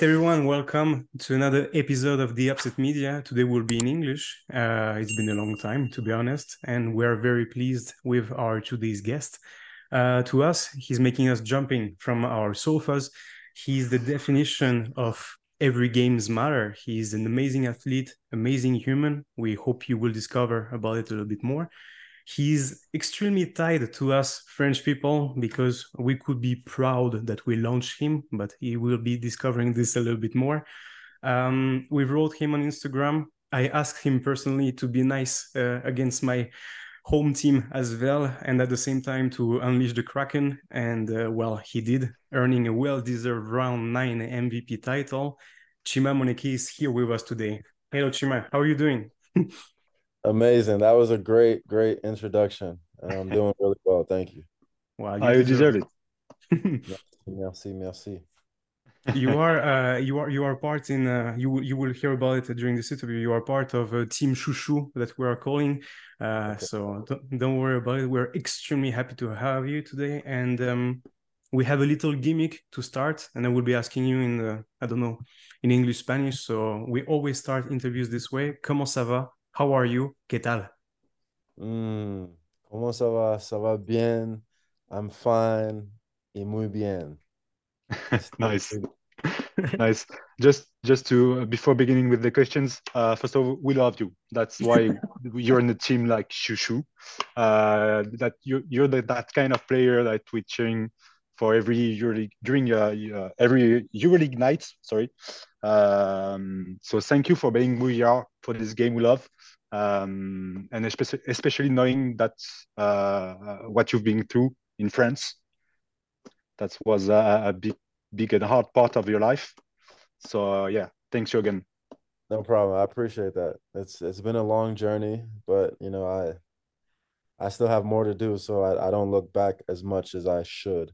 Right, everyone, welcome to another episode of The Upset Media. Today will be in English. Uh, it's been a long time, to be honest, and we're very pleased with our today's guest. Uh, to us, he's making us jumping from our sofas. He's the definition of every game's matter. He's an amazing athlete, amazing human. We hope you will discover about it a little bit more he's extremely tied to us French people because we could be proud that we launched him, but he will be discovering this a little bit more. Um, we wrote him on Instagram. I asked him personally to be nice uh, against my home team as well, and at the same time to unleash the Kraken. And uh, well, he did, earning a well deserved round nine MVP title. Chima Moneke is here with us today. Hello, Chima. How are you doing? Amazing. That was a great, great introduction. I'm doing really well. Thank you. Wow, you, you deserve it. merci, merci. you are uh, you are you are part in uh, you you will hear about it during this interview. You are part of a team Chouchou that we are calling. Uh, okay. So don't, don't worry about it. We're extremely happy to have you today, and um, we have a little gimmick to start. And I will be asking you in the, I don't know in English Spanish. So we always start interviews this way. Comment ça va? How are you? ¿Qué tal? Mm, ¿Cómo ça va? Ça va bien. I'm fine. Y muy bien. nice. nice. Just just to before beginning with the questions, uh, first of all, we love you. That's why you're in the team like Chouchou. Uh, that you you're the, that kind of player that we're cheering for every EuroLeague during uh, uh, every EuroLeague night. Sorry. Um, so thank you for being who you are for this game we love um, and especially, especially knowing that uh, what you've been through in France. That was a, a big, big and hard part of your life. So uh, yeah, thanks you again. No problem. I appreciate that. It's it's been a long journey, but you know I I still have more to do, so I, I don't look back as much as I should.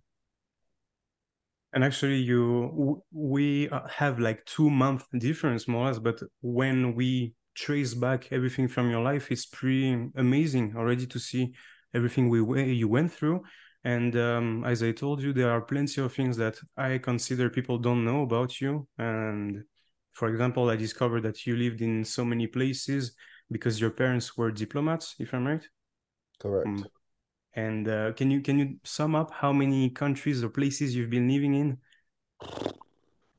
And actually, you we uh, have like two month difference more or less, but when we trace back everything from your life, it's pretty amazing already to see everything we you went through. And um, as I told you, there are plenty of things that I consider people don't know about you. And for example, I discovered that you lived in so many places because your parents were diplomats, if I'm right. Correct. Um, and uh, can you can you sum up how many countries or places you've been living in?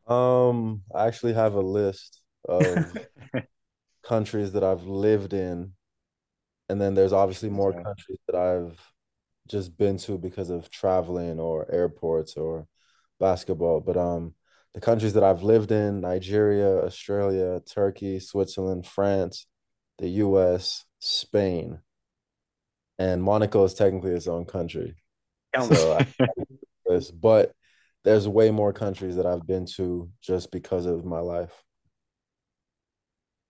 Um, I actually have a list of countries that I've lived in, and then there's obviously more countries that I've just been to because of traveling or airports or basketball. But um, the countries that I've lived in: Nigeria, Australia, Turkey, Switzerland, France, the U.S., Spain, and Monaco is technically its own country. So, I, but there's way more countries that I've been to just because of my life.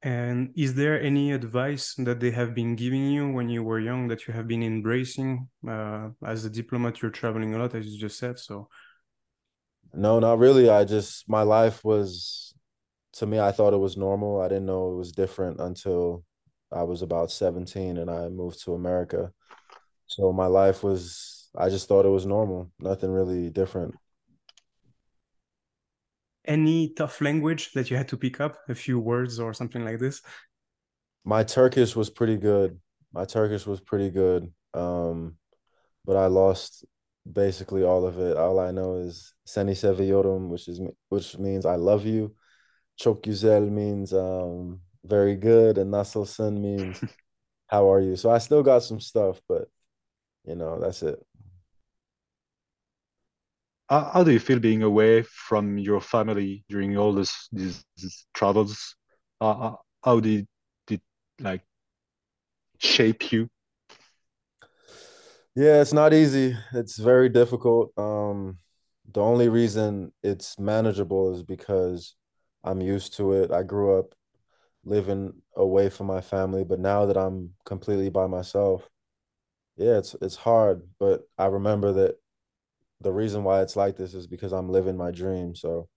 And is there any advice that they have been giving you when you were young that you have been embracing? Uh, as a diplomat, you're traveling a lot, as you just said. So, no, not really. I just, my life was, to me, I thought it was normal. I didn't know it was different until I was about 17 and I moved to America. So, my life was, I just thought it was normal, nothing really different any tough language that you had to pick up, a few words or something like this? My Turkish was pretty good. My Turkish was pretty good. Um, but I lost basically all of it. All I know is Seni seviyorum, which is which means I love you. Çok güzel means um, very good, and nasılsın means how are you. So I still got some stuff, but you know that's it how, how do you feel being away from your family during all this these, these travels? Uh, how did it like shape you? Yeah, it's not easy. It's very difficult. Um, the only reason it's manageable is because I'm used to it. I grew up living away from my family, but now that I'm completely by myself, yeah, it's it's hard. But I remember that the reason why it's like this is because I'm living my dream. So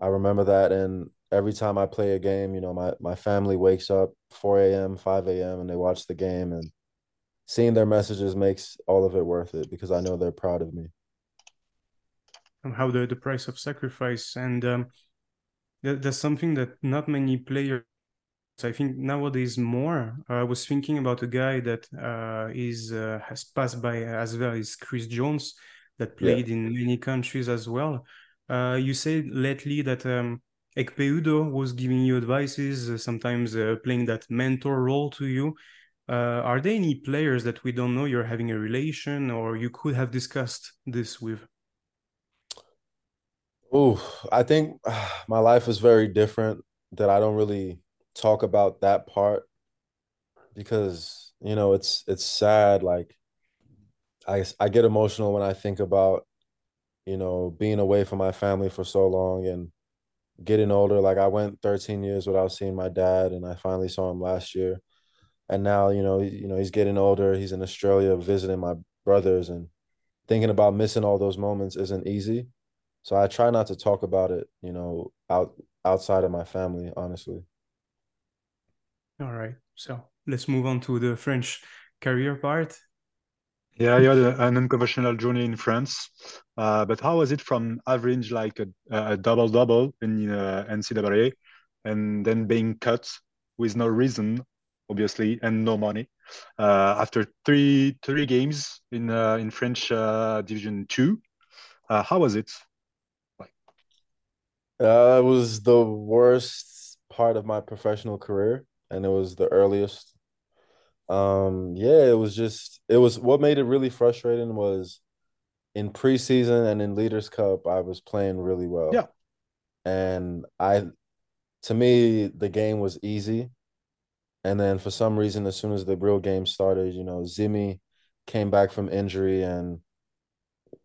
I remember that. And every time I play a game, you know, my, my family wakes up 4 a.m., 5 a.m., and they watch the game. And seeing their messages makes all of it worth it because I know they're proud of me. somehow the, the price of sacrifice and um, that, that's something that not many players I think nowadays more. I was thinking about a guy that uh, is uh, has passed by as well is Chris Jones that played yeah. in many countries as well. Uh, you said lately that um, Ekpe was giving you advices, uh, sometimes uh, playing that mentor role to you. Uh, are there any players that we don't know you're having a relation or you could have discussed this with? Oh, I think my life is very different that I don't really talk about that part because you know it's it's sad like I I get emotional when I think about you know being away from my family for so long and getting older. Like I went 13 years without seeing my dad and I finally saw him last year. And now you know you know he's getting older. He's in australia visiting my brothers and thinking about missing all those moments isn't easy. So i try not to talk about it you know out outside of my family honestly. All right. So let's move on to the french career part yeah you had a, an unconventional journey in france uh, but how was it from average like a, a double double in uh, ncaa and then being cut with no reason obviously, and no money. Uh, after three three games in uh, in French uh, Division Two, uh, how was it? Like, it was the worst part of my professional career, and it was the earliest. Um, yeah, it was just it was what made it really frustrating was in preseason and in Leaders Cup, I was playing really well. Yeah. And I to me, the game was easy and then for some reason, as soon as the real game started, you know, Zimi came back from injury and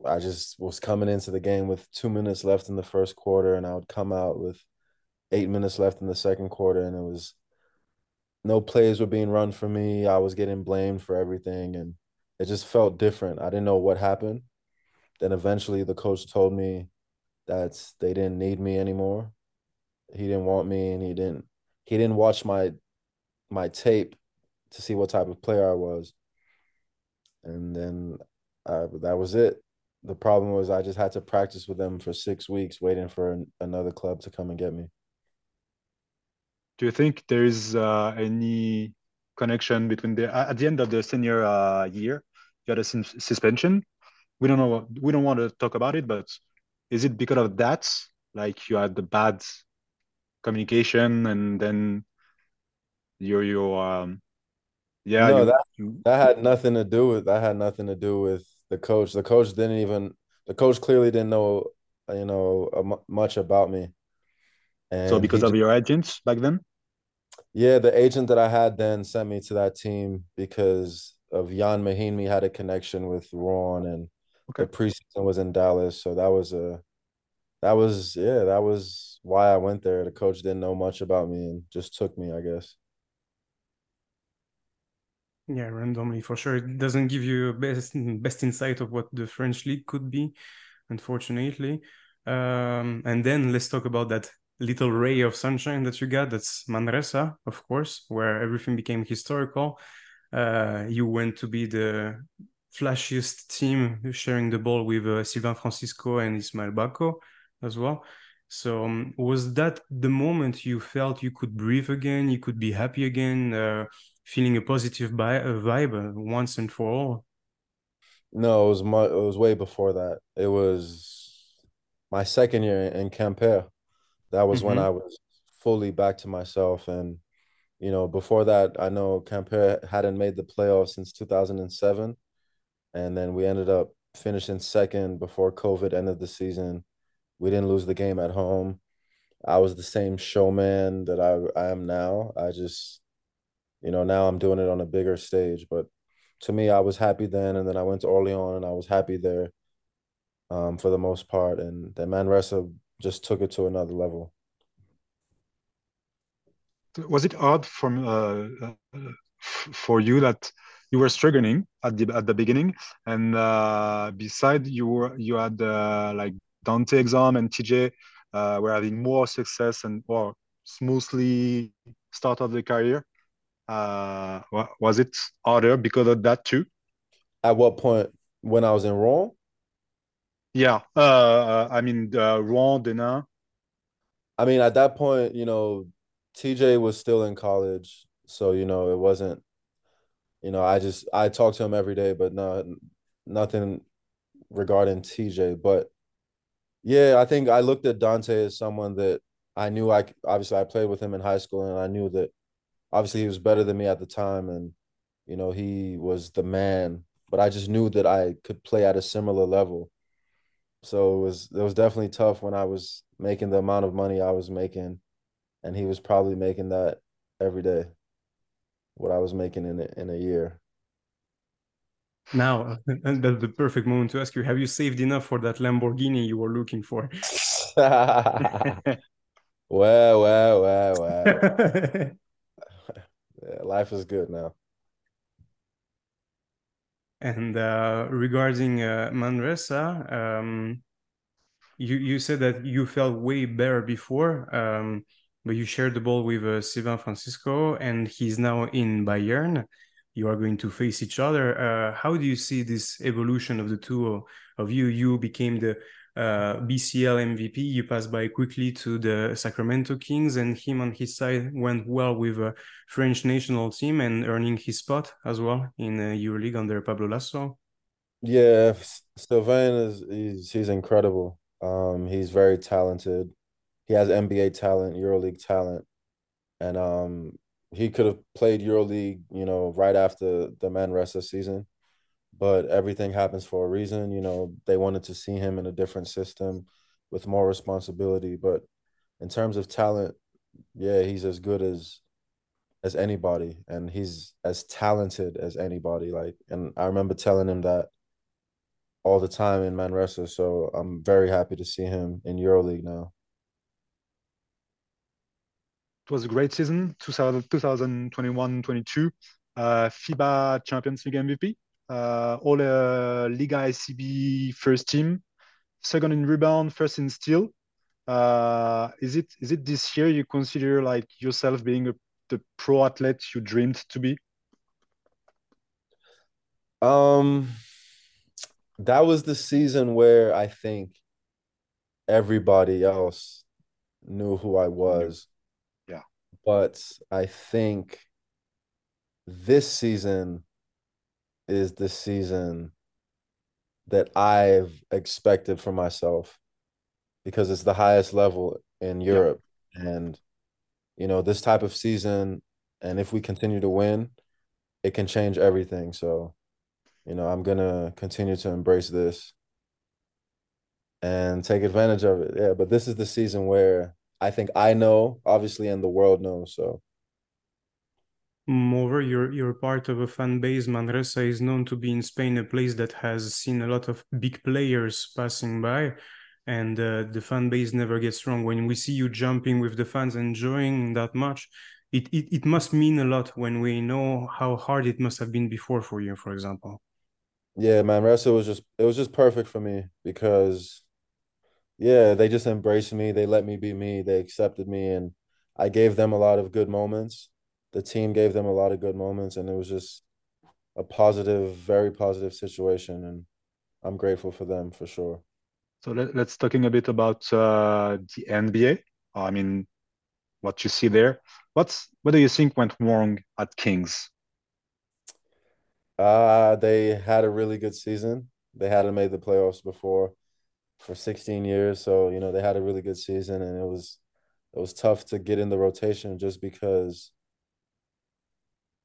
I just was coming into the game with two minutes left in the first quarter, and I would come out with eight minutes left in the second quarter, and it was no plays were being run for me. I was getting blamed for everything, and it just felt different. I didn't know what happened. Then eventually, the coach told me that they didn't need me anymore. He didn't want me, and he didn't. He didn't watch my my tape to see what type of player I was. And then that was it. The problem was I just had to practice with them for six weeks, waiting for an, another club to come and get me. Do you think there is uh, any connection between the at the end of the senior uh, year you had a suspension? We don't know. We don't want to talk about it, but is it because of that? Like you had the bad communication, and then your your um yeah no, you, that, that had nothing to do with that had nothing to do with the coach the coach didn't even the coach clearly didn't know you know much about me and so because of your agents back then yeah the agent that i had then sent me to that team because of ian mahinmi had a connection with rouen and okay. the preseason was in dallas so that was a that was yeah that was why i went there the coach didn't know much about me and just took me i guess yeah, randomly for sure. It doesn't give you best best insight of what the French league could be, unfortunately. Um, and then let's talk about that little ray of sunshine that you got. That's Manresa, of course, where everything became historical. Uh, you went to be the flashiest team sharing the ball with uh, Sylvain Francisco and Ismael Bako as well. So um, was that the moment you felt you could breathe again, you could be happy again, uh, feeling a positive uh, vibe uh, once and for all? No, it was my, it was way before that. It was my second year in Quimper. That was mm-hmm. when I was fully back to myself. And, you know, before that, I know Quimper hadn't made the playoffs since 2007. And then we ended up finishing second before COVID ended the season we didn't lose the game at home. I was the same showman that I, I am now. I just, you know, now I'm doing it on a bigger stage. But to me, I was happy then, and then I went to Orléans, and I was happy there, um, for the most part. And then Manresa just took it to another level. Was it odd from uh, uh, for you that you were struggling at the at the beginning, and uh, beside you were you had uh, like Dante Exum and TJ uh, were having more success and more smoothly start of the career. Uh, was it harder because of that too? At what point? When I was in Rome? Yeah, uh, I mean uh, Rouen. I mean, at that point, you know, TJ was still in college, so you know, it wasn't. You know, I just I talked to him every day, but not nothing regarding TJ. But yeah, I think I looked at Dante as someone that I knew I obviously I played with him in high school, and I knew that obviously he was better than me at the time, and you know he was the man. But I just knew that I could play at a similar level. So it was it was definitely tough when I was making the amount of money I was making, and he was probably making that every day. What I was making in a, in a year. Now, and that's the perfect moment to ask you: Have you saved enough for that Lamborghini you were looking for? well, well, well, well. yeah, life is good now. And uh, regarding uh, Manresa, um, you you said that you felt way better before, um, but you shared the ball with uh, Sylvain Francisco, and he's now in Bayern. You are going to face each other. Uh, how do you see this evolution of the two of you? You became the uh, BCL MVP. You passed by quickly to the Sacramento Kings, and him on his side went well with a French national team and earning his spot as well in EuroLeague under Pablo Laso. Yeah, Sylvain is he's, he's incredible. Um, he's very talented. He has NBA talent, EuroLeague talent, and um, he could have played EuroLeague, you know, right after the Manresa season but everything happens for a reason. You know, they wanted to see him in a different system with more responsibility. But in terms of talent, yeah, he's as good as as anybody, and he's as talented as anybody. Like, and I remember telling him that all the time in Manresa. So I'm very happy to see him in EuroLeague now. It was a great season, 2021-22. Uh, FIBA Champions League MVP all uh, Liga ACB first team, second in rebound, first in steal. Uh, is it is it this year you consider like yourself being a, the pro athlete you dreamed to be? Um, that was the season where I think everybody else knew who I was. Yeah. But I think this season is the season that I've expected for myself because it's the highest level in Europe. And, you know, this type of season, and if we continue to win, it can change everything. So, you know, I'm going to continue to embrace this and take advantage of it. Yeah. But this is the season where I think I know, obviously, and the world knows. So, Moreover, you're you're part of a fan base. Manresa is known to be in Spain a place that has seen a lot of big players passing by, and uh, the fan base never gets wrong. When we see you jumping with the fans, enjoying that much, it, it it must mean a lot when we know how hard it must have been before for you, for example. Yeah, Manresa was just it was just perfect for me because, yeah, they just embraced me. They let me be me. They accepted me, and I gave them a lot of good moments the team gave them a lot of good moments, and it was just a positive, very positive situation, and I'm grateful for them for sure. So let, us talking a bit about uh, the NBA. I mean, what you see there. What's what do you think went wrong at Kings? Uh, they had a really good season. They hadn't made the playoffs before for 16 years, so you know they had a really good season, and it was it was tough to get in the rotation just because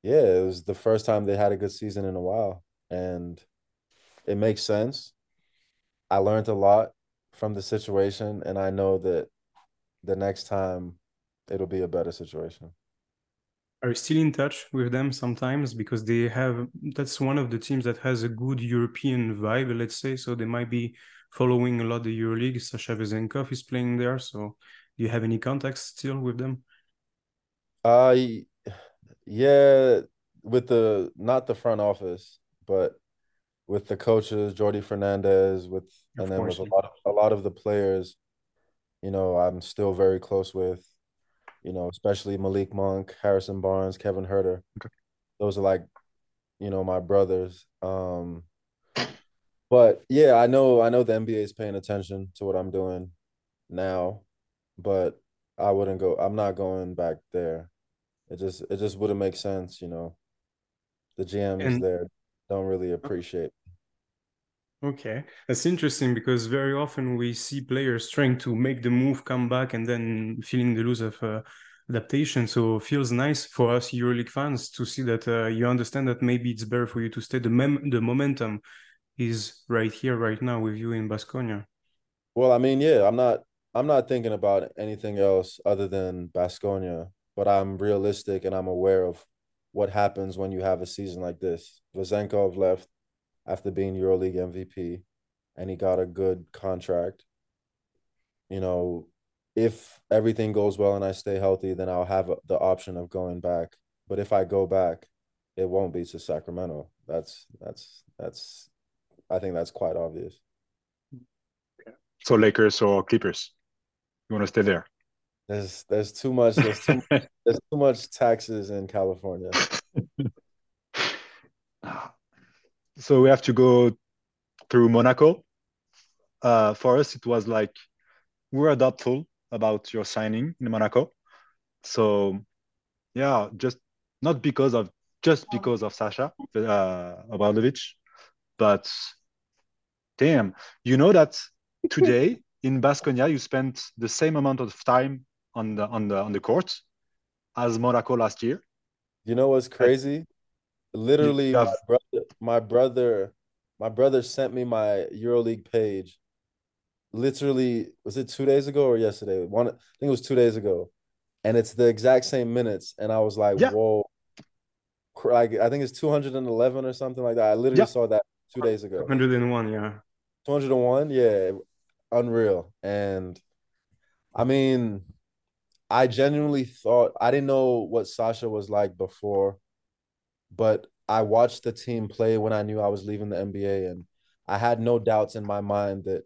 yeah, it was the first time they had a good season in a while, and it makes sense. I learned a lot from the situation, and I know that the next time it'll be a better situation. Are you still in touch with them sometimes because they have that's one of the teams that has a good European vibe, let's say. So they might be following a lot of the EuroLeague. Sasha Vezenkov is playing there. So do you have any contacts still with them? Uh yeah, with the not the front office, but with the coaches, Jordi Fernandez, with of and then with a lot of a lot of the players, you know, I'm still very close with, you know, especially Malik Monk, Harrison Barnes, Kevin Huerter. Okay. Those are like, you know, my brothers. Um But yeah, I know I know the NBA is paying attention to what I'm doing now, but I wouldn't go. I'm not going back there. It just it just wouldn't make sense, you know. The GMs And there don't really appreciate. okay, that's interesting because very often we see players trying to make the move, come back, and then feeling the loss of uh, adaptation. So it feels nice for us EuroLeague fans to see that uh, you understand that maybe it's better for you to stay. The mem the momentum is right here, right now with you in Baskonia. Well, I mean, yeah, I'm not I'm not thinking about anything else other than Baskonia, but I'm realistic and I'm aware of what happens when you have a season like this. Vezenkov left after being EuroLeague MVP, and he got a good contract. You know, if everything goes well and I stay healthy, then I'll have the option of going back. But if I go back, it won't be to Sacramento. That's that's that's I think that's quite obvious. So Lakers or Clippers, you want to stay there? There's there's too much there's too much, there's too much taxes in California. so we have to go through Monaco. Uh, for us, it was like we were doubtful about your signing in Monaco. So yeah, just not because of just because of Sasha uh, Obradovic, but damn, you know that today in Baskonia you spent the same amount of time on the on the on the court as Monaco last year. You know what's crazy? Literally, have... my brother, my brother, my brother sent me my EuroLeague page. Literally, was it two days ago or yesterday? One, I think it was two days ago, and it's the exact same minutes. And I was like, yeah. "Whoa!" Like I think it's two hundred and eleven or something like that. I literally yeah. saw that two days ago. Hundred and one, yeah. Two hundred and one, yeah, unreal. And I mean, I genuinely thought I didn't know what Sasha was like before, but I watched the team play when I knew I was leaving the NBA, and I had no doubts in my mind that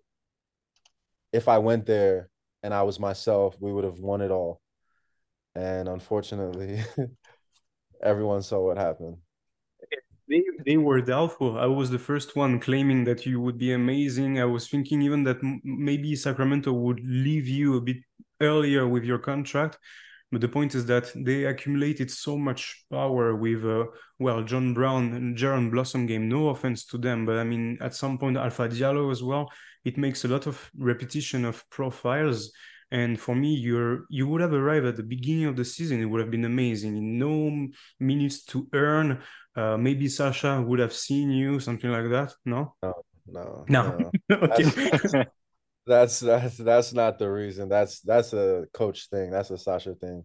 if I went there and I was myself, we would have won it all. And unfortunately, everyone saw what happened. They, they were doubtful. I was the first one claiming that you would be amazing. I was thinking even that maybe Sacramento would leave you a bit earlier with your contract. But the point is that they accumulated so much power with, uh, well, John Brown and Jaron Blossomgame. No offense to them, but I mean, at some point, Alpha Diallo as well. It makes a lot of repetition of profiles. And for me, you're you would have arrived at the beginning of the season. It would have been amazing. No minutes to earn. Uh, maybe Sasha would have seen you, something like that. No, no, no, no. no. okay. That's that's that's not the reason. That's that's a coach thing. That's a Sasha thing.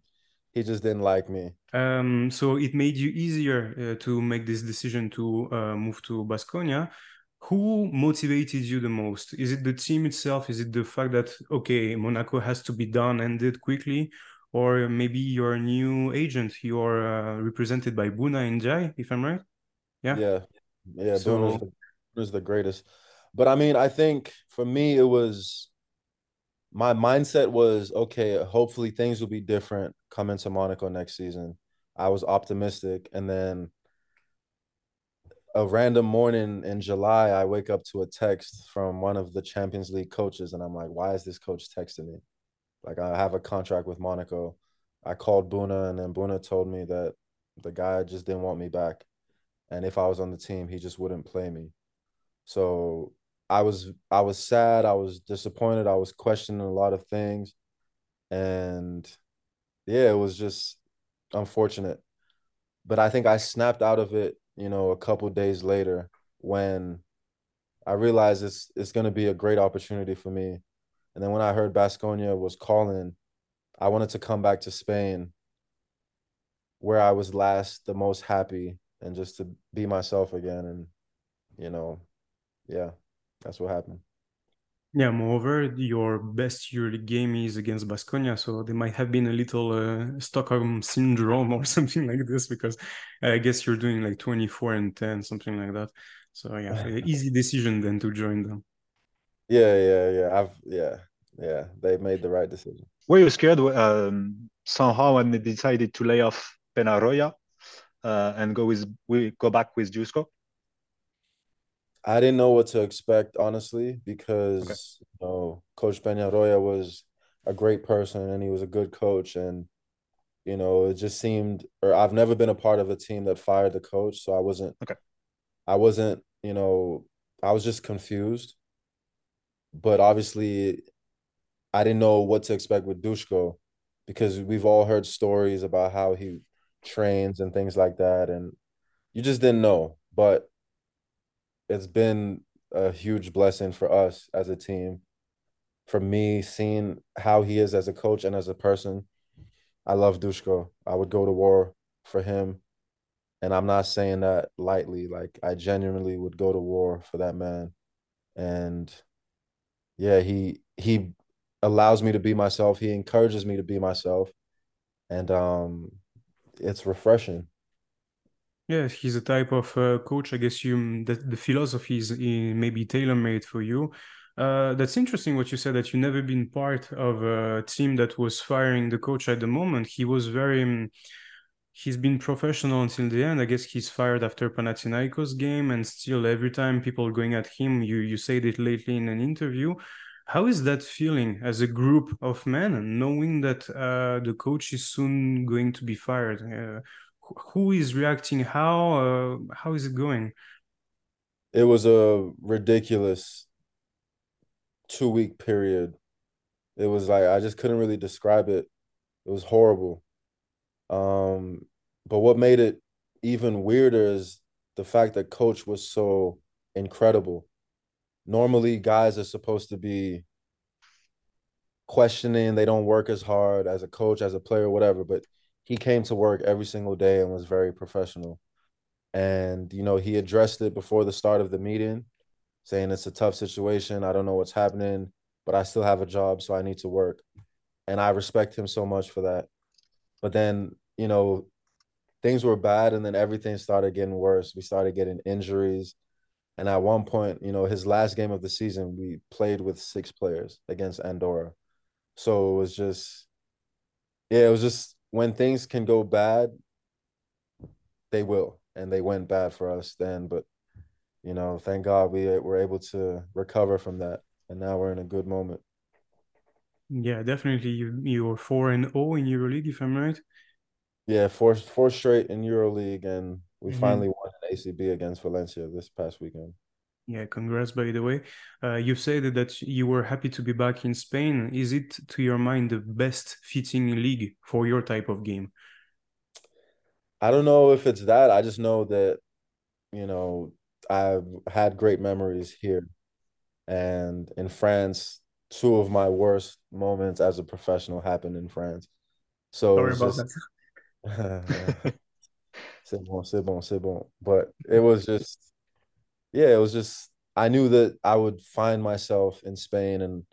He just didn't like me. Um, so it made you easier uh, to make this decision to uh, move to Baskonia. Who motivated you the most? Is it the team itself? Is it the fact that okay, Monaco has to be done and did quickly, or maybe your new agent? You're uh, represented by Bouna Ndiaye, if I'm right. Yeah, yeah, yeah. So... Bouna's the greatest. But I mean, I think for me, it was my mindset was okay, hopefully things will be different coming to Monaco next season. I was optimistic. And then a random morning in July, I wake up to a text from one of the Champions League coaches, and I'm like, why is this coach texting me? Like, I have a contract with Monaco. I called Bouna, and then Bouna told me that the guy just didn't want me back. And if I was on the team, he just wouldn't play me. So I was I was sad, I was disappointed, I was questioning a lot of things. And yeah, it was just unfortunate. But I think I snapped out of it, you know, a couple days later when I realized it's it's gonna be a great opportunity for me. And then when I heard Baskonia was calling, I wanted to come back to Spain where I was last the most happy and just to be myself again and you know, yeah. That's what happened. Yeah, moreover, your best EuroLeague game is against Baskonia, so there might have been a little uh, Stockholm syndrome or something like this because I guess you're doing like 24 and 10, something like that. So yeah, easy decision then to join them. Yeah, yeah, yeah. I've yeah, yeah. They made the right decision. Were you scared um, somehow when they decided to lay off Peñarroya uh, and go with we go back with Dusko? I didn't know what to expect, honestly, because okay. you know, Coach Peñarroya was a great person and he was a good coach. And, you know, it just seemed or I've never been a part of a team that fired the coach. So I wasn't okay. I wasn't, you know, I was just confused. But obviously I didn't know what to expect with Dushko because we've all heard stories about how he trains and things like that. And you just didn't know. But it's been a huge blessing for us as a team. For me, seeing how he is as a coach and as a person, I love Dushko. I would go to war for him. And I'm not saying that lightly. Like I genuinely would go to war for that man. And yeah, he he allows me to be myself. He encourages me to be myself. And um it's refreshing. Yeah, he's a type of uh, coach. I guess you the, the philosophy is maybe tailor made for you. Uh, that's interesting what you said that you've never been part of a team that was firing the coach at the moment. He was very. Um, he's been professional until the end. I guess he's fired after Panathinaikos game, and still every time people are going at him, you you said it lately in an interview. How is that feeling as a group of men, knowing that uh, the coach is soon going to be fired? Who is reacting how uh, how is it going? It was a ridiculous two week period. It was like i just couldn't really describe it. It was horrible. Um but what made it even weirder is the fact that coach was so incredible. Normally guys are supposed to be questioning. They don't work as hard as a coach as a player whatever but he came to work every single day and was very professional. And, you know, he addressed it before the start of the meeting, saying it's a tough situation. I don't know what's happening, but I still have a job, so I need to work. And I respect him so much for that. But then, you know, things were bad and then everything started getting worse. We started getting injuries. And at one point, you know, his last game of the season, we played with six players against Andorra. So it was just, yeah, it was just when things can go bad, they will, and they went bad for us then. But you know, thank God we were able to recover from that, and now we're in a good moment. Yeah, definitely. You you were four and zero oh in EuroLeague, if I'm right. Yeah, four four straight in EuroLeague, and we mm-hmm. finally won an ACB against Valencia this past weekend. Yeah, congrats, by the way. Uh, you said that you were happy to be back in Spain. Is it, to your mind, the best fitting league for your type of game? I don't know if it's that. I just know that, you know, I've had great memories here. And in France, two of my worst moments as a professional happened in France. So Sorry about just, that. c'est bon, c'est bon, c'est bon. But it was just yeah, it was just I knew that I would find myself in Spain, and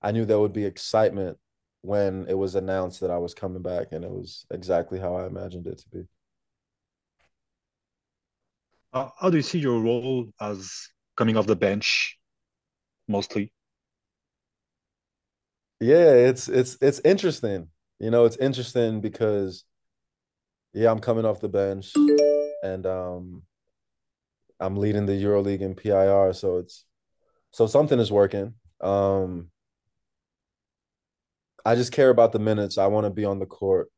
I knew there would be excitement when it was announced that I was coming back, and it was exactly how I imagined it to be. Uh, how do you see your role as coming off the bench, mostly? Yeah, it's it's it's interesting. You know, it's interesting because yeah, I'm coming off the bench, and um, I'm leading the EuroLeague in PIR, so it's so something is working. Um, I just care about the minutes. I want to be on the court,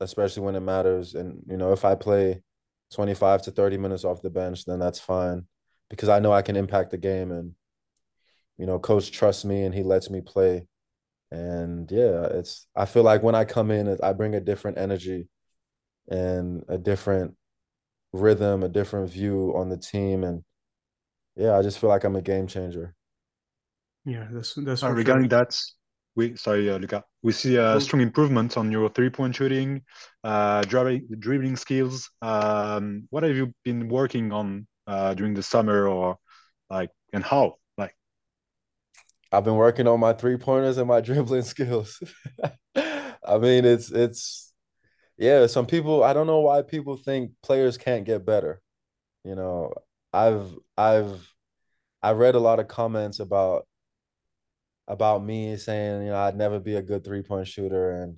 especially when it matters. And you know, if I play 25 to 30 minutes off the bench, then that's fine because I know I can impact the game and you know, coach trusts me and he lets me play. And yeah, it's I feel like when I come in, I bring a different energy and a different rhythm, a different view on the team, and yeah, I just feel like I'm a game changer. Yeah, that's that's uh, regarding sure. that. We sorry, uh, Luca. We see a strong improvement on your three-point shooting, uh, dribbling, dribbling skills. Um, what have you been working on uh, during the summer, or like, and how? Like, I've been working on my three-pointers and my dribbling skills. I mean, it's it's yeah, some people I don't know why people think players can't get better. You know, I've I've I read a lot of comments about about me saying, you know, I'd never be a good three-point shooter and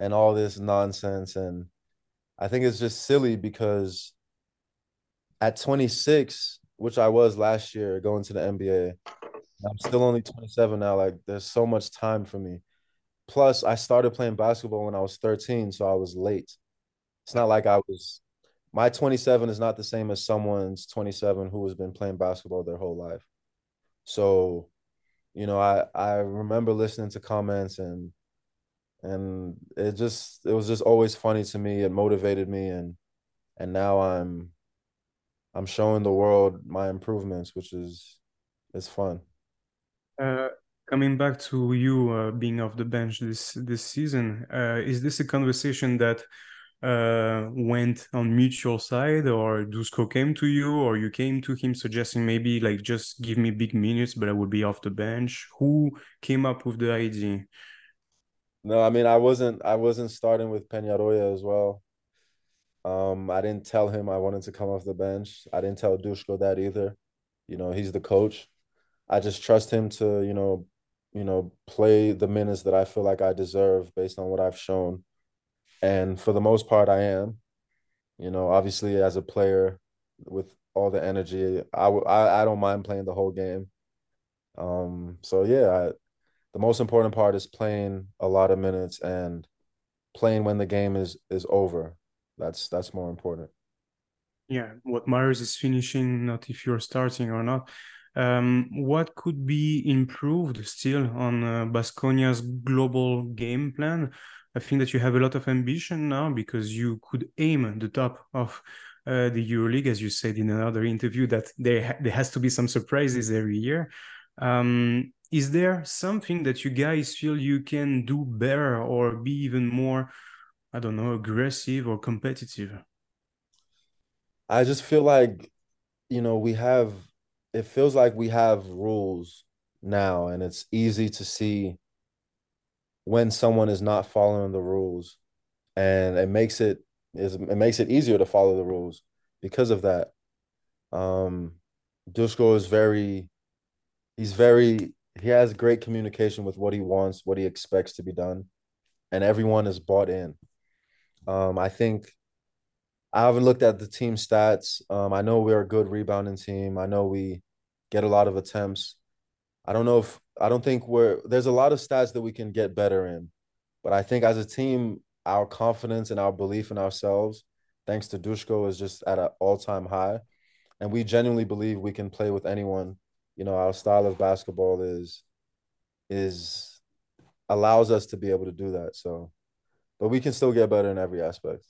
and all this nonsense and I think it's just silly because at 26 which I was last year going to the NBA. I'm still only 27 now. Like there's so much time for me. Plus, I started playing basketball when I was 13, so I was late. It's not like I was my 27 is not the same as someone's 27 who has been playing basketball their whole life. So, you know, I I remember listening to comments and and it just it was just always funny to me. It motivated me and and now I'm I'm showing the world my improvements, which is is fun. Uh, coming back to you uh, being off the bench this this season, uh, is this a conversation that uh, went on mutual side, or Dusko came to you, or you came to him suggesting maybe like just give me big minutes, but I would be off the bench? Who came up with the idea? No, I mean I wasn't I wasn't starting with Peñarroya as well. Um, I didn't tell him I wanted to come off the bench. I didn't tell Dusko that either. You know, he's the coach. I just trust him to, you know, you know, play the minutes that I feel like I deserve based on what I've shown. And for the most part, I am. You know, obviously as a player with all the energy, I I, I don't mind playing the whole game. Um, so yeah, I, the most important part is playing a lot of minutes and playing when the game is is over. That's that's more important. Yeah, what matters is finishing, not if you're starting or not. Um, what could be improved still on uh, Baskonia's global game plan? I think that you have a lot of ambition now because you could aim the top of uh, the EuroLeague, as you said in another interview, that there ha there has to be some surprises every year. Um, is there something that you guys feel you can do better or be even more, I don't know, aggressive or competitive? I just feel like, you know, we have, it feels like we have rules now, and it's easy to see when someone is not following the rules. And it makes it is it makes it easier to follow the rules because of that. Um Dusko is very he's very he has great communication with what he wants, what he expects to be done, and everyone is bought in. Um, I think I haven't looked at the team stats. Um, I know we're a good rebounding team. I know we get a lot of attempts. I don't know if I don't think we're there's a lot of stats that we can get better in, but I think as a team, our confidence and our belief in ourselves, thanks to Dusko, is just at an all time high, and we genuinely believe we can play with anyone you know our style of basketball is is allows us to be able to do that so but we can still get better in every aspect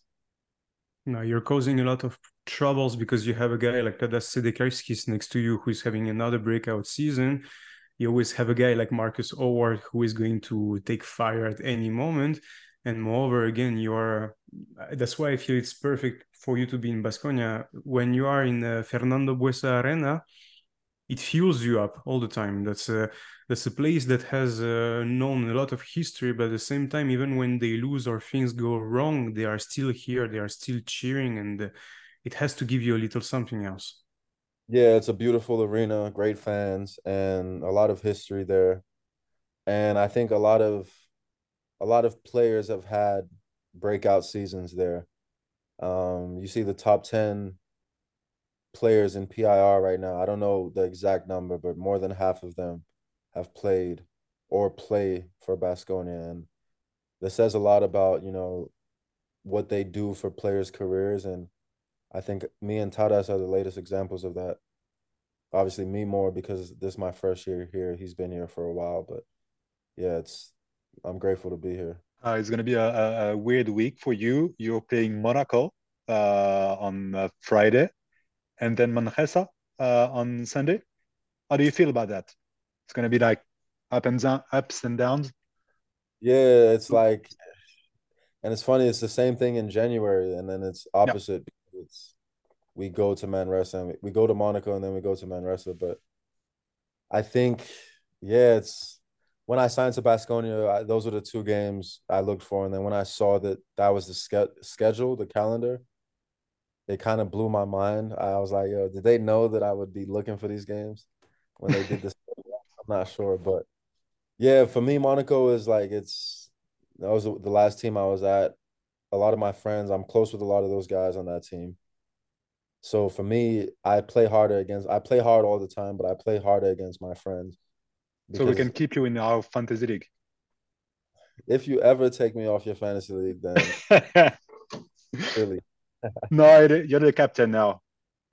no you're causing a lot of troubles because you have a guy like Tadas Sedekerskis next to you who's having another breakout season you always have a guy like Marcus Howard who is going to take fire at any moment and moreover again you are that's why i feel it's perfect for you to be in Baskonia. when you are in uh, fernando buesa arena it fuels you up all the time. That's a that's a place that has uh, known a lot of history, but at the same time, even when they lose or things go wrong, they are still here. They are still cheering, and uh, it has to give you a little something else. Yeah, it's a beautiful arena, great fans, and a lot of history there. And I think a lot of a lot of players have had breakout seasons there. Um, you see the top ten players in PIR right now. I don't know the exact number, but more than half of them have played or play for Baskonia. And this says a lot about, you know, what they do for players' careers. And I think me and Tadas are the latest examples of that. Obviously, me more because this is my first year here. He's been here for a while, but yeah, it's I'm grateful to be here. Uh, it's going to be a, a, a, weird week for you. You're playing Monaco uh, on uh, Friday and then Manresa uh, on Sunday. How do you feel about that? It's going to be like up and down, ups and downs. Yeah, it's like, and it's funny. It's the same thing in January, and then it's opposite. Yep. It's we go to Manresa and we, we go to Monaco, and then we go to Manresa. But I think, yeah, it's when I signed to Baskonia, I, those were the two games I looked for, and then when I saw that that was the ske- schedule, the calendar, it kind of blew my mind. I was like, yo, did they know that I would be looking for these games when they did this? Not sure, but yeah, for me, Monaco is like it's that was the last team I was at. A lot of my friends, I'm close with a lot of those guys on that team, So for me, I play harder against. I play hard all the time, but I play harder against my friends. So we can keep you in our fantasy league. If you ever take me off your fantasy league, then really. no, you're the captain now.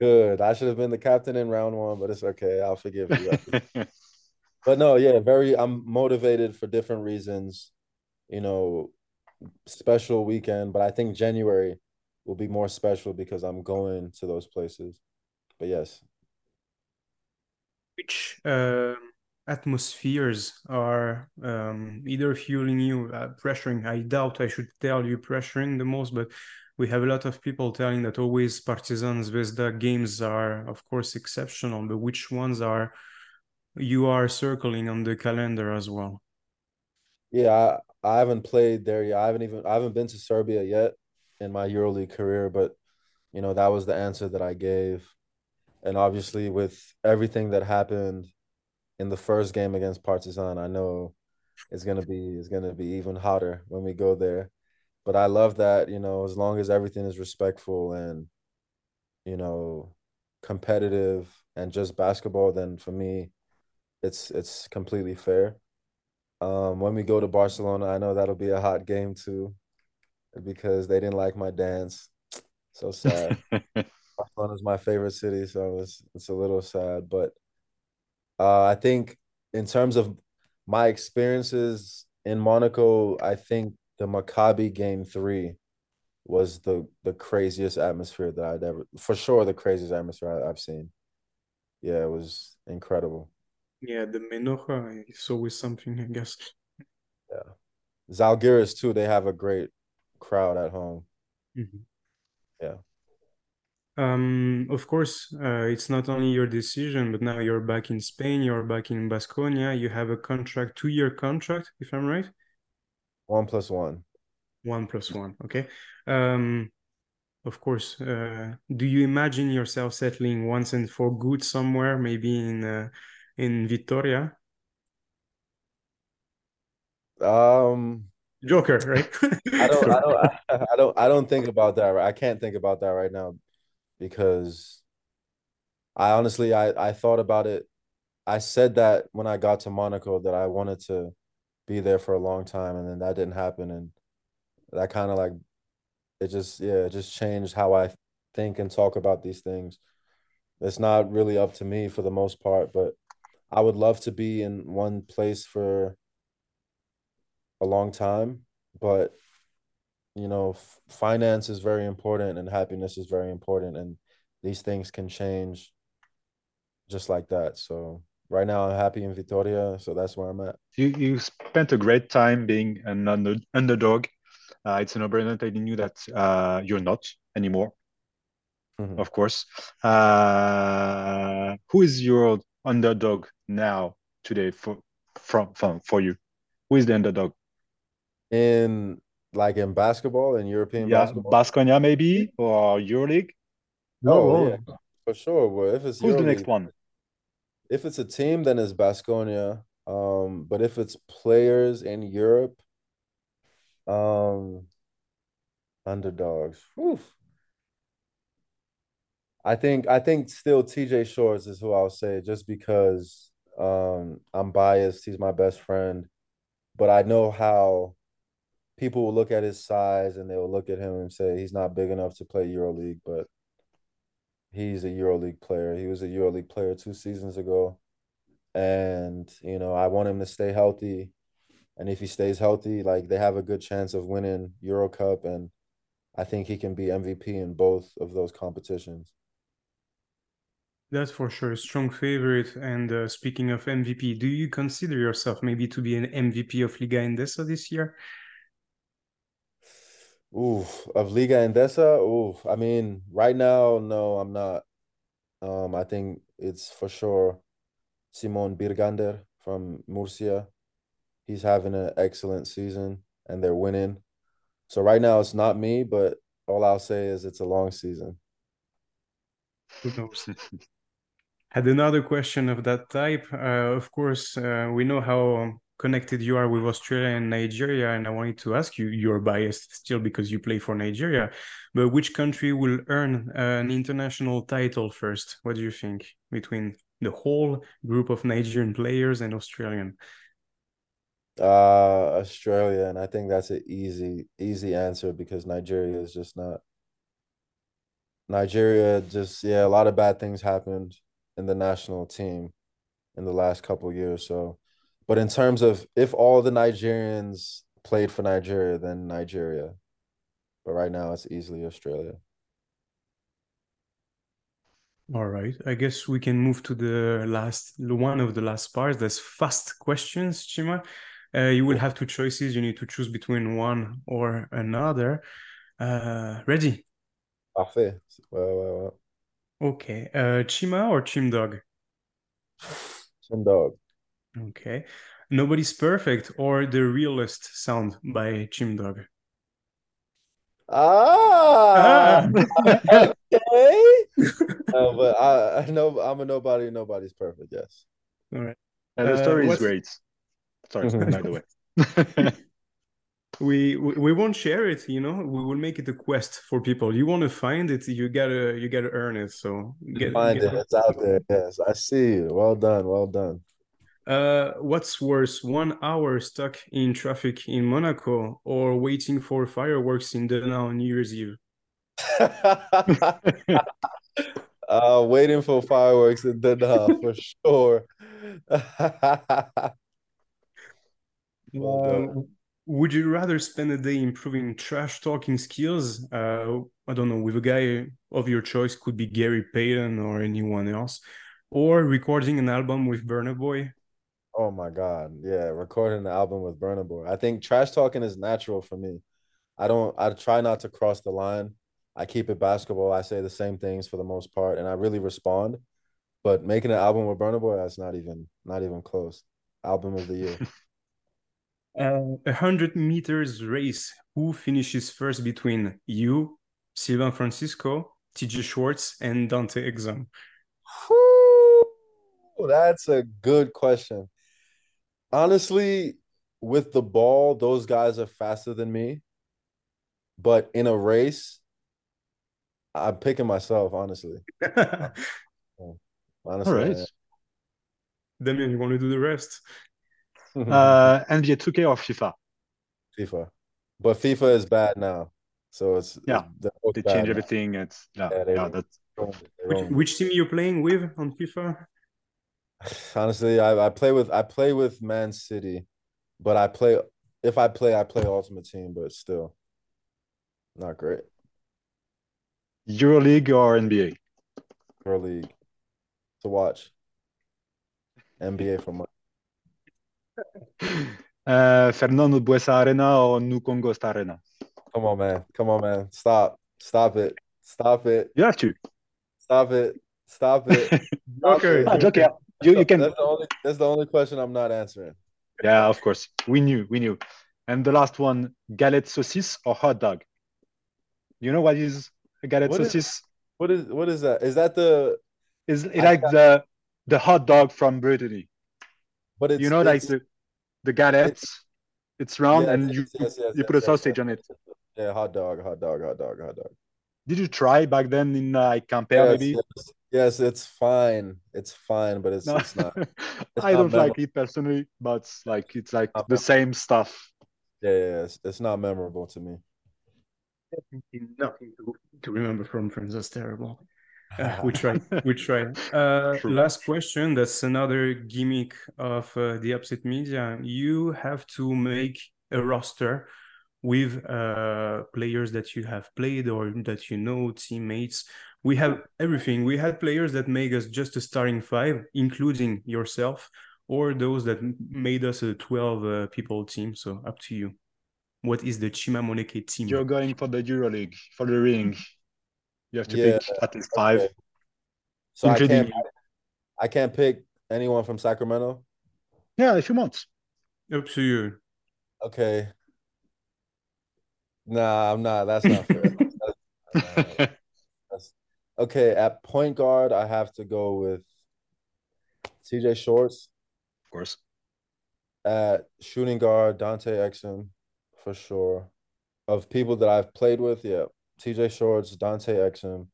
Good. I should have been the captain in round one, but it's okay. I'll forgive you. but no, yeah, very. I'm motivated for different reasons. You know, special weekend, but I think January will be more special because I'm going to those places. But yes. Which uh, atmospheres are um, either fueling you, uh, pressuring? I doubt I should tell you pressuring the most, but we have a lot of people telling that always Partizan Zvezda games are, of course, exceptional, but which ones are you are circling on the calendar as well? Yeah, I, I haven't played there yet. I haven't even I haven't been to Serbia yet in my EuroLeague career, but you know that was the answer that I gave. And obviously, with everything that happened in the first game against Partizan, I know it's gonna be it's gonna be even hotter when we go there. But I love that you know as long as everything is respectful and you know competitive and just basketball, then for me, it's it's completely fair. Um, when we go to Barcelona, I know that'll be a hot game too because they didn't like my dance. So sad. Barcelona is my favorite city, so it's it's a little sad. But uh, I think in terms of my experiences in Monaco, I think the Maccabi game three was the the craziest atmosphere that I'd ever, for sure, the craziest atmosphere I, have seen. Yeah, it was incredible. Yeah, the Menorca is always something, I guess. Yeah, Zalgiris too. They have a great crowd at home. Mm-hmm. Yeah. Um, of course, uh, it's not only your decision, but now you're back in Spain, you're back in Baskonia. You have a contract, two year contract, if I'm right. One plus one. One plus one. Okay. Um, of course. Uh, do you imagine yourself settling once and for good somewhere, maybe in uh, in Vitoria? Um, Joker, right? I don't, I don't, I don't, I don't think about that. I can't think about that right now because I honestly, I, I thought about it. I said that when I got to Monaco that I wanted to be there for a long time, and then that didn't happen, and that kind of like it just, yeah, it just changed how I think and talk about these things. It's not really up to me for the most part, but I would love to be in one place for a long time, but you know, f- finance is very important and happiness is very important, and these things can change just like that. So right now, I'm happy in Vitoria, so that's where I'm at. You you spent a great time being an under, underdog. Uh, it's an no-brainer telling you that uh, you're not anymore. Mm-hmm. Of course. Uh, who is your underdog now today for from, from for you? Who is the underdog? in like in basketball in European yeah, basketball? Baskonia maybe or EuroLeague? No, oh, yeah, for sure. Well, if it's who's Euro the next one? If it's a team, then it's Baskonia. Um, but if it's players in Europe, um, underdogs. Whew. I think I think still TJ Shorts is who I'll say just because um I'm biased. He's my best friend, but I know how people will look at his size and they will look at him and say he's not big enough to play EuroLeague, but he's a EuroLeague player. He was a EuroLeague player two seasons ago. And, you know, I want him to stay healthy. And if he stays healthy, like they have a good chance of winning Euro Cup. And I think he can be MVP in both of those competitions. That's for sure. A Strong favorite. And uh, speaking of MVP, do you consider yourself maybe to be an MVP of Liga Endesa this year? Ooh, of Liga Endesa. Ooh, I mean, right now, no, I'm not. Um, I think it's for sure Simon Birgander from Murcia. He's having an excellent season and they're winning. So right now it's not me, but all I'll say is it's a long season. Who knows? Had another question of that type. Uh, of course, uh, we know how connected you are with Australia and Nigeria, and I wanted to ask you, you're biased still because you play for Nigeria, but which country will earn an international title first? What do you think between the whole group of Nigerian players and Australian? Uh, Australia, and I think that's an easy, easy answer because Nigeria is just not. Nigeria just yeah, a lot of bad things happened in the national team in the last couple years. So, but in terms of if all the Nigerians played for Nigeria, then Nigeria. But right now, it's easily Australia. All right. I guess we can move to the last one of the last parts. That's fast questions, Chima. Uh, you will have two choices. You need to choose between one or another. Uh, ready? Parfait. Well, well, well. Okay. Uh, Chima or Chimdogg? Chimdogg. Okay. Nobody's Perfect or The Realist Sound by Chimdogg? Ah, ah. okay. uh, but I, I know I'm a nobody. Nobody's perfect. Yes. All right. And the uh, story uh, is great. Sorry, by the way. We, we won't share it. You know, we will make it a quest for people. You want to find it, you gotta you gotta earn it. So get, find get it. It's out there. Yes, I see you. Well done. Well done. Uh, what's worse, one hour stuck in traffic in Monaco or waiting for fireworks in Denain on New Year's Eve? uh, waiting for fireworks in Denain for sure. well uh, would you rather spend a day improving trash talking skills? Uh, I don't know, with a guy of your choice, could be Gary Payton or anyone else, or recording an album with Burna Boy Oh my God. Yeah. Recording an album with Burna Boy. I think trash talking is natural for me. I don't, I try not to cross the line. I keep it basketball. I say the same things for the most part, and I really respond. But making an album with Burna Boy, that's not even, not even close. Album of the year. Uh, a hundred meters race. Who finishes first between you, Sylvain Francisco, TJ Shorts, and Dante Exum? that's a good question honestly, with the ball, those guys are faster than me. But in a race, I'm picking myself, honestly. honestly. All right. Damien, you want to do the rest? Uh, NBA 2K or FIFA? FIFA. But FIFA is bad now. So it's yeah, it's they change everything. It's yeah, yeah, yeah that's which, which team you're playing with on FIFA? Honestly, I, I play with I play with Man City, but I play if I play I play Ultimate Team, but still not great. EuroLeague or NBA? EuroLeague to watch. NBA for money. Uh, Fernando Buesa Arena or Nukongo Ghost Arena? Come on, man. Come on, man. Stop. Stop it. Stop it. You have to. Stop it. Stop it. Stop okay. It. okay. You, you can. That's the, only, that's the only question I'm not answering. Yeah, of course. We knew. We knew. And the last one, galette saucisse or hot dog? You know what is a galette what saucisse? Is, what is what is that? Is that the? Is it like the the hot dog from Brittany? But it's, you know, like the the galettes. It's, it's round yes, and you yes, yes, you put a sausage on it. Yeah, hot dog, hot dog, hot dog, hot dog. Did you try back then in uh, like Quimper maybe? Yes, Yes, it's fine. It's fine, but it's, no. it's not. It's I don't like it personally, but like it's like the memorable. same stuff. Yeah, yeah, it's, it's not memorable to me. Nothing to, to remember from friends. That's terrible. Uh, we try. We try. Uh, last question. That's another gimmick of uh, the Upset Media. You have to make a roster with uh, players that you have played or that you know, teammates we have everything. We had players that make us just a starting five, including yourself, or those that made us a 12 uh, people team. So up to you. What is the Chima Moneke team? You're going for the EuroLeague, for the ring. You have to yeah, pick at least five. Okay. So I can't, I can't pick anyone from Sacramento? Yeah, if you want. Up to you. Okay. Nah, I'm not. That's not fair. that's, uh, Okay, at point guard, I have to go with TJ Shorts. Of course. At shooting guard, Dante Exum, for sure. Of people that I've played with, yeah, TJ Shorts, Dante Exum.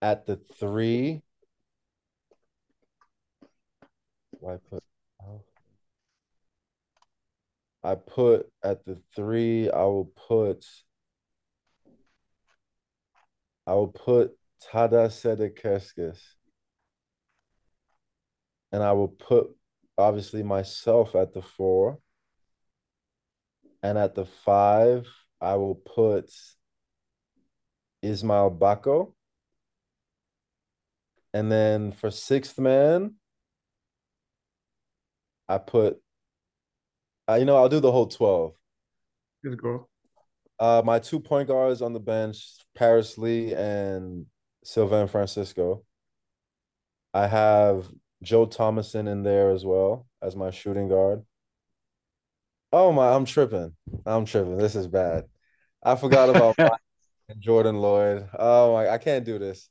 At the three, why put? I put at the three. I will put. I will put Tadas Sedekerskis. And I will put obviously myself at the four. And at the five, I will put Ismail Bako. And then for sixth man, I put, uh, you know, I'll do the whole 12. Good girl. Uh, my two point guards on the bench, Paris Lee and Sylvain Francisco. I have Joe Thomasson in there as well as my shooting guard. Oh my, I'm tripping. I'm tripping. This is bad. I forgot about Jordan Loyd. Oh my, I can't do this.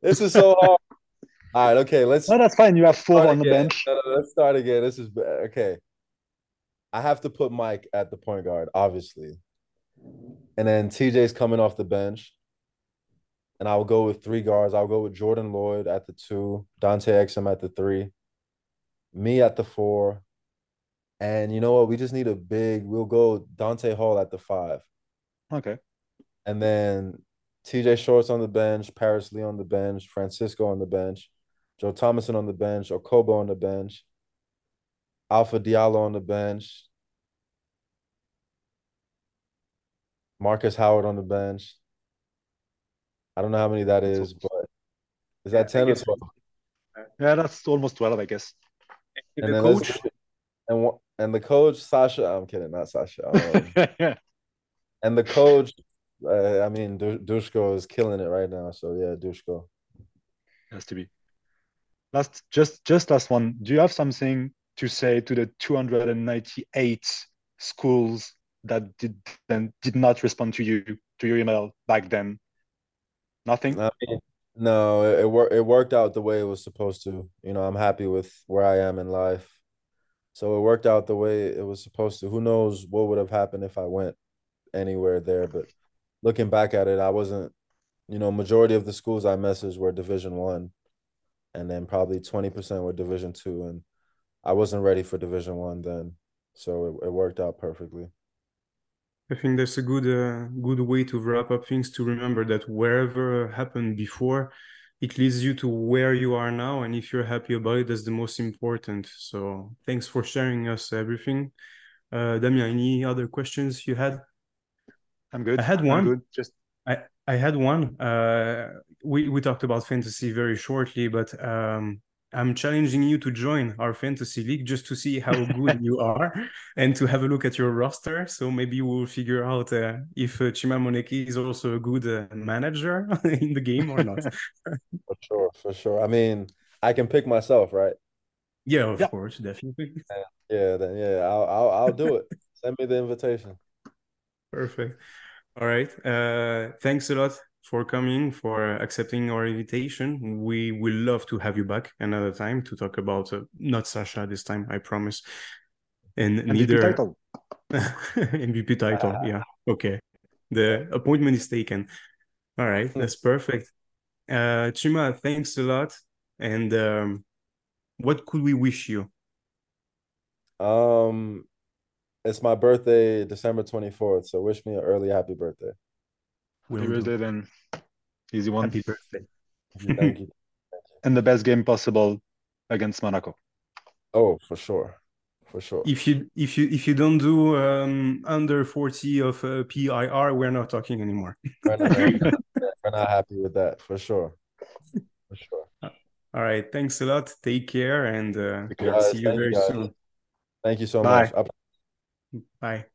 This is so hard. All right, okay, let's. No, that's fine. You have four on the bench. No, no, let's start again. This is okay. I have to put Mike at the point guard, obviously, and then TJ's coming off the bench, and I will go with three guards. I'll go with Jordan Loyd at the two, Dante Exum at the three, me at the four, and you know what? We just need a big. We'll go Donta Hall at the five. Okay. And then TJ Shorts on the bench, Paris Lee on the bench, Francisco on the bench, Joe Thomasson on the bench, Okobo on the bench, Alpha Diallo on the bench, Marcus Howard on the bench. I don't know how many that is, but is that 10 or 12? Yeah, that's almost 12, I guess. And, and the coach and and the coach Sasha, I'm kidding, not Sasha. Um, and the coach, uh, I mean, Dusko is killing it right now. So yeah, Dusko has to be. Last, just just last one. Do you have something to say to the 298 schools that did did not respond to you to your email back then? Nothing. I mean, no, it, it worked. It worked out the way it was supposed to. You know, I'm happy with where I am in life, so it worked out the way it was supposed to. Who knows what would have happened if I went anywhere there? But looking back at it, I wasn't. You know, majority of the schools I messaged were Division One, and then probably twenty percent were Division Two, and I wasn't ready for Division One then, so it, it worked out perfectly. I think that's a good uh, good way to wrap up things to remember that wherever happened before, it leads you to where you are now, and if you're happy about it, that's the most important. So thanks for sharing us everything. Uh, Damien, any other questions you had? I'm good. I had one. Just I I had one. Uh, we we talked about fantasy very shortly, but um, I'm challenging you to join our fantasy league just to see how good you are and to have a look at your roster. So maybe we'll figure out uh, if uh, Chima Moneke is also a good uh, manager in the game or not. for sure, for sure. I mean, I can pick myself, right? Yeah, of course, definitely. Yeah, then yeah, I'll I'll, I'll do it. Send me the invitation. Perfect. All right. Uh, thanks a lot for coming, for accepting our invitation. We will love to have you back another time to talk about uh, not Sasha this time, I promise. And MVP neither title. MVP title. Yeah. Okay. The appointment is taken. All right. That's perfect. Uh, Chima, thanks a lot. And um, what could we wish you? Um, it's my birthday, December 24th. So wish me an early happy birthday. Happy birthday, then. Easy one. Happy birthday. Thank you. and the best game possible against Monaco. Oh, for sure. For sure. If you if you if you don't do um, under 40 of uh, PIR, we're not talking anymore. we're, not, we're not happy with that, for sure. For sure. All right. Thanks a lot. Take care and uh, Guys, see you very you soon. Thank you so Bye. much. Bye.